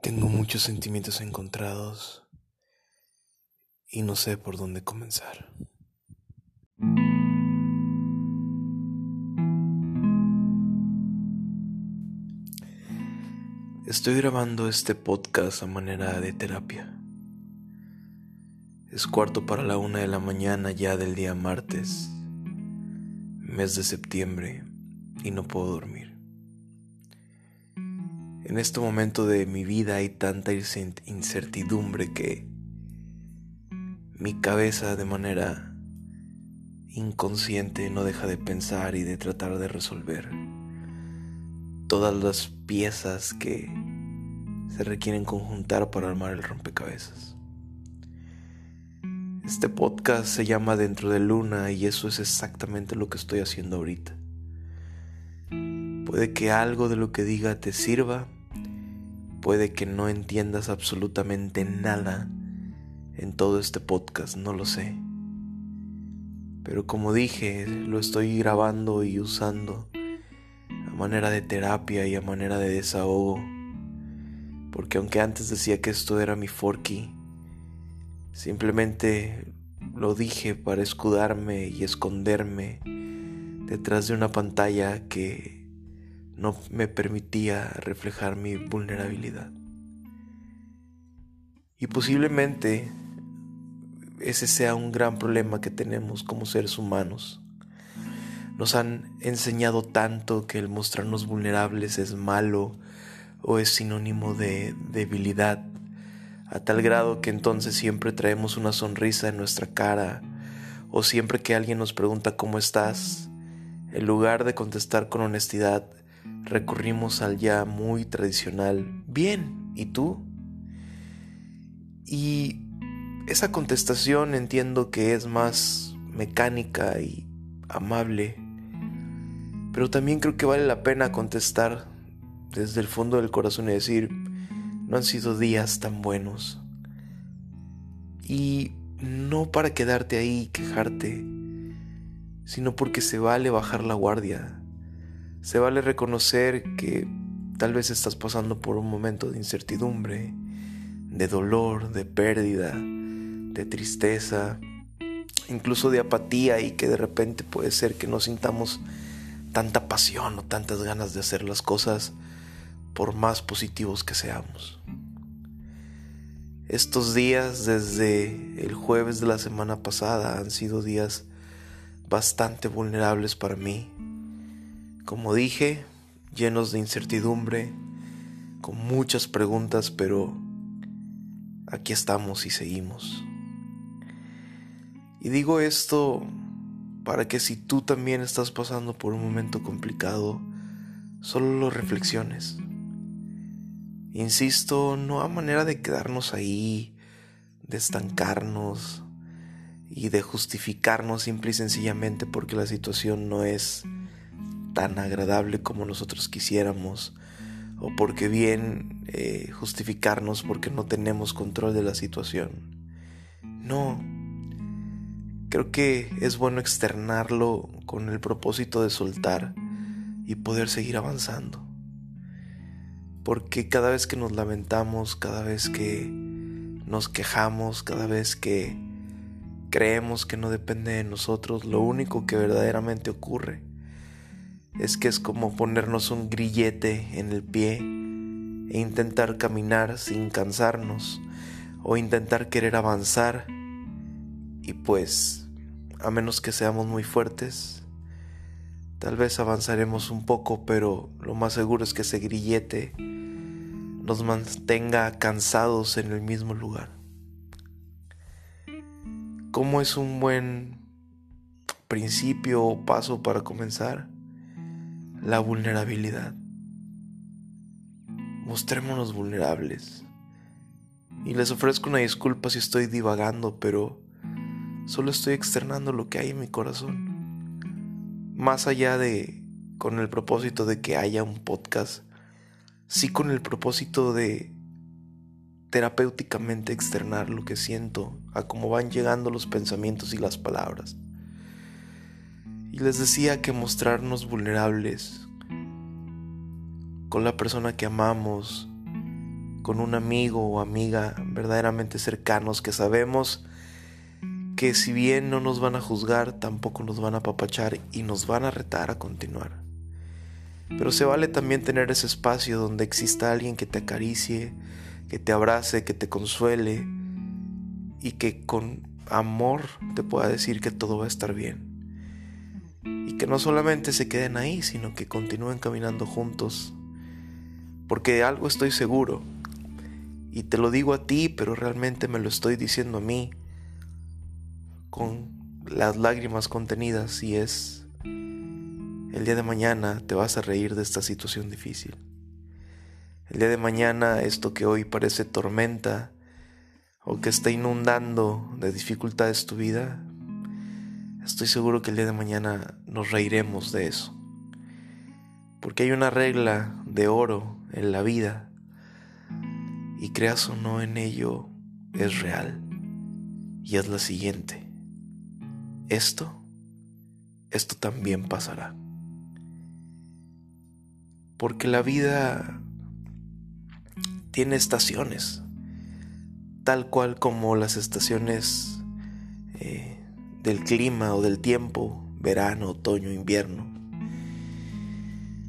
Tengo muchos sentimientos encontrados y no sé por dónde comenzar. Estoy grabando este podcast a manera de terapia. Es cuarto para la una de la mañana ya del día martes, mes de septiembre, y no puedo dormir. En este momento de mi vida hay tanta incertidumbre que mi cabeza de manera inconsciente no deja de pensar y de tratar de resolver todas las piezas que se requieren conjuntar para armar el rompecabezas. Este podcast se llama Dentro de Luna y eso es exactamente lo que estoy haciendo ahorita. Puede que algo de lo que diga te sirva Puede que no entiendas absolutamente nada en todo este podcast, no lo sé. Pero como dije, lo estoy grabando y usando a manera de terapia y a manera de desahogo. Porque aunque antes decía que esto era mi forky, simplemente lo dije para escudarme y esconderme detrás de una pantalla que no me permitía reflejar mi vulnerabilidad. Y posiblemente ese sea un gran problema que tenemos como seres humanos. Nos han enseñado tanto que el mostrarnos vulnerables es malo o es sinónimo de debilidad, a tal grado que entonces siempre traemos una sonrisa en nuestra cara o siempre que alguien nos pregunta cómo estás, en lugar de contestar con honestidad, recurrimos al ya muy tradicional bien, ¿y tú? Y esa contestación entiendo que es más mecánica y amable, pero también creo que vale la pena contestar desde el fondo del corazón y decir, no han sido días tan buenos. Y no para quedarte ahí y quejarte, sino porque se vale bajar la guardia se vale reconocer que tal vez estás pasando por un momento de incertidumbre, de dolor, de pérdida, de tristeza, incluso de apatía y que de repente puede ser que no sintamos tanta pasión o tantas ganas de hacer las cosas por más positivos que seamos. Estos días desde el jueves de la semana pasada han sido días bastante vulnerables para mí como dije, llenos de incertidumbre, con muchas preguntas, pero aquí estamos y seguimos. Y digo esto para que si tú también estás pasando por un momento complicado, solo lo reflexiones. Insisto, no a manera de quedarnos ahí, de estancarnos y de justificarnos simple y sencillamente porque la situación no es tan agradable como nosotros quisiéramos o porque bien eh, justificarnos porque no tenemos control de la situación. No, creo que es bueno externarlo con el propósito de soltar y poder seguir avanzando. Porque cada vez que nos lamentamos, cada vez que nos quejamos, cada vez que creemos que no depende de nosotros, lo único que verdaderamente ocurre es que es como ponernos un grillete en el pie e intentar caminar sin cansarnos o intentar querer avanzar y pues a menos que seamos muy fuertes tal vez avanzaremos un poco pero lo más seguro es que ese grillete nos mantenga cansados en el mismo lugar. ¿Cómo es un buen principio o paso para comenzar? La vulnerabilidad. Mostrémonos vulnerables. Y les ofrezco una disculpa si estoy divagando, pero solo estoy externando lo que hay en mi corazón. Más allá de con el propósito de que haya un podcast, sí con el propósito de terapéuticamente externar lo que siento a cómo van llegando los pensamientos y las palabras. Y les decía que mostrarnos vulnerables con la persona que amamos, con un amigo o amiga verdaderamente cercanos que sabemos que si bien no nos van a juzgar, tampoco nos van a apapachar y nos van a retar a continuar. Pero se vale también tener ese espacio donde exista alguien que te acaricie, que te abrace, que te consuele y que con amor te pueda decir que todo va a estar bien. Y que no solamente se queden ahí, sino que continúen caminando juntos. Porque algo estoy seguro, y te lo digo a ti, pero realmente me lo estoy diciendo a mí, con las lágrimas contenidas, y es, el día de mañana te vas a reír de esta situación difícil. El día de mañana esto que hoy parece tormenta, o que está inundando de dificultades tu vida, estoy seguro que el día de mañana nos reiremos de eso. Porque hay una regla de oro en la vida y creas o no en ello, es real. Y es la siguiente. Esto, esto también pasará. Porque la vida tiene estaciones tal cual como las estaciones eh, del clima o del tiempo, verano, otoño, invierno.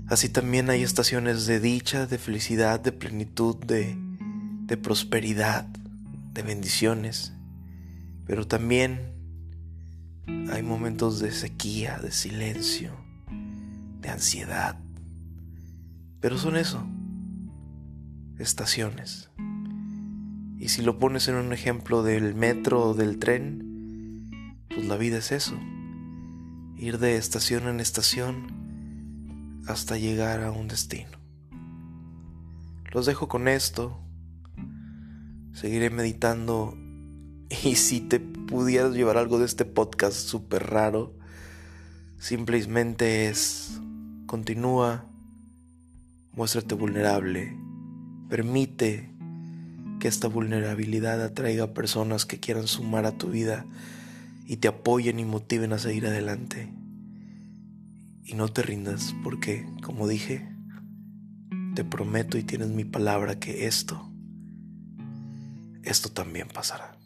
Así también hay estaciones de dicha, de felicidad, de plenitud, de, de prosperidad, de bendiciones, pero también hay momentos de sequía, de silencio, de ansiedad. Pero son eso, estaciones. Y si lo pones en un ejemplo del metro o del tren, pues la vida es eso. Ir de estación en estación hasta llegar a un destino. Los dejo con esto. Seguiré meditando. Y si te pudieras llevar algo de este podcast súper raro, simplemente es continúa, muéstrate vulnerable, permite que esta vulnerabilidad atraiga a personas que quieran sumar a tu vida y te apoyen y motiven a seguir adelante. Y no te rindas porque, como dije, te prometo y tienes mi palabra que esto, esto también pasará.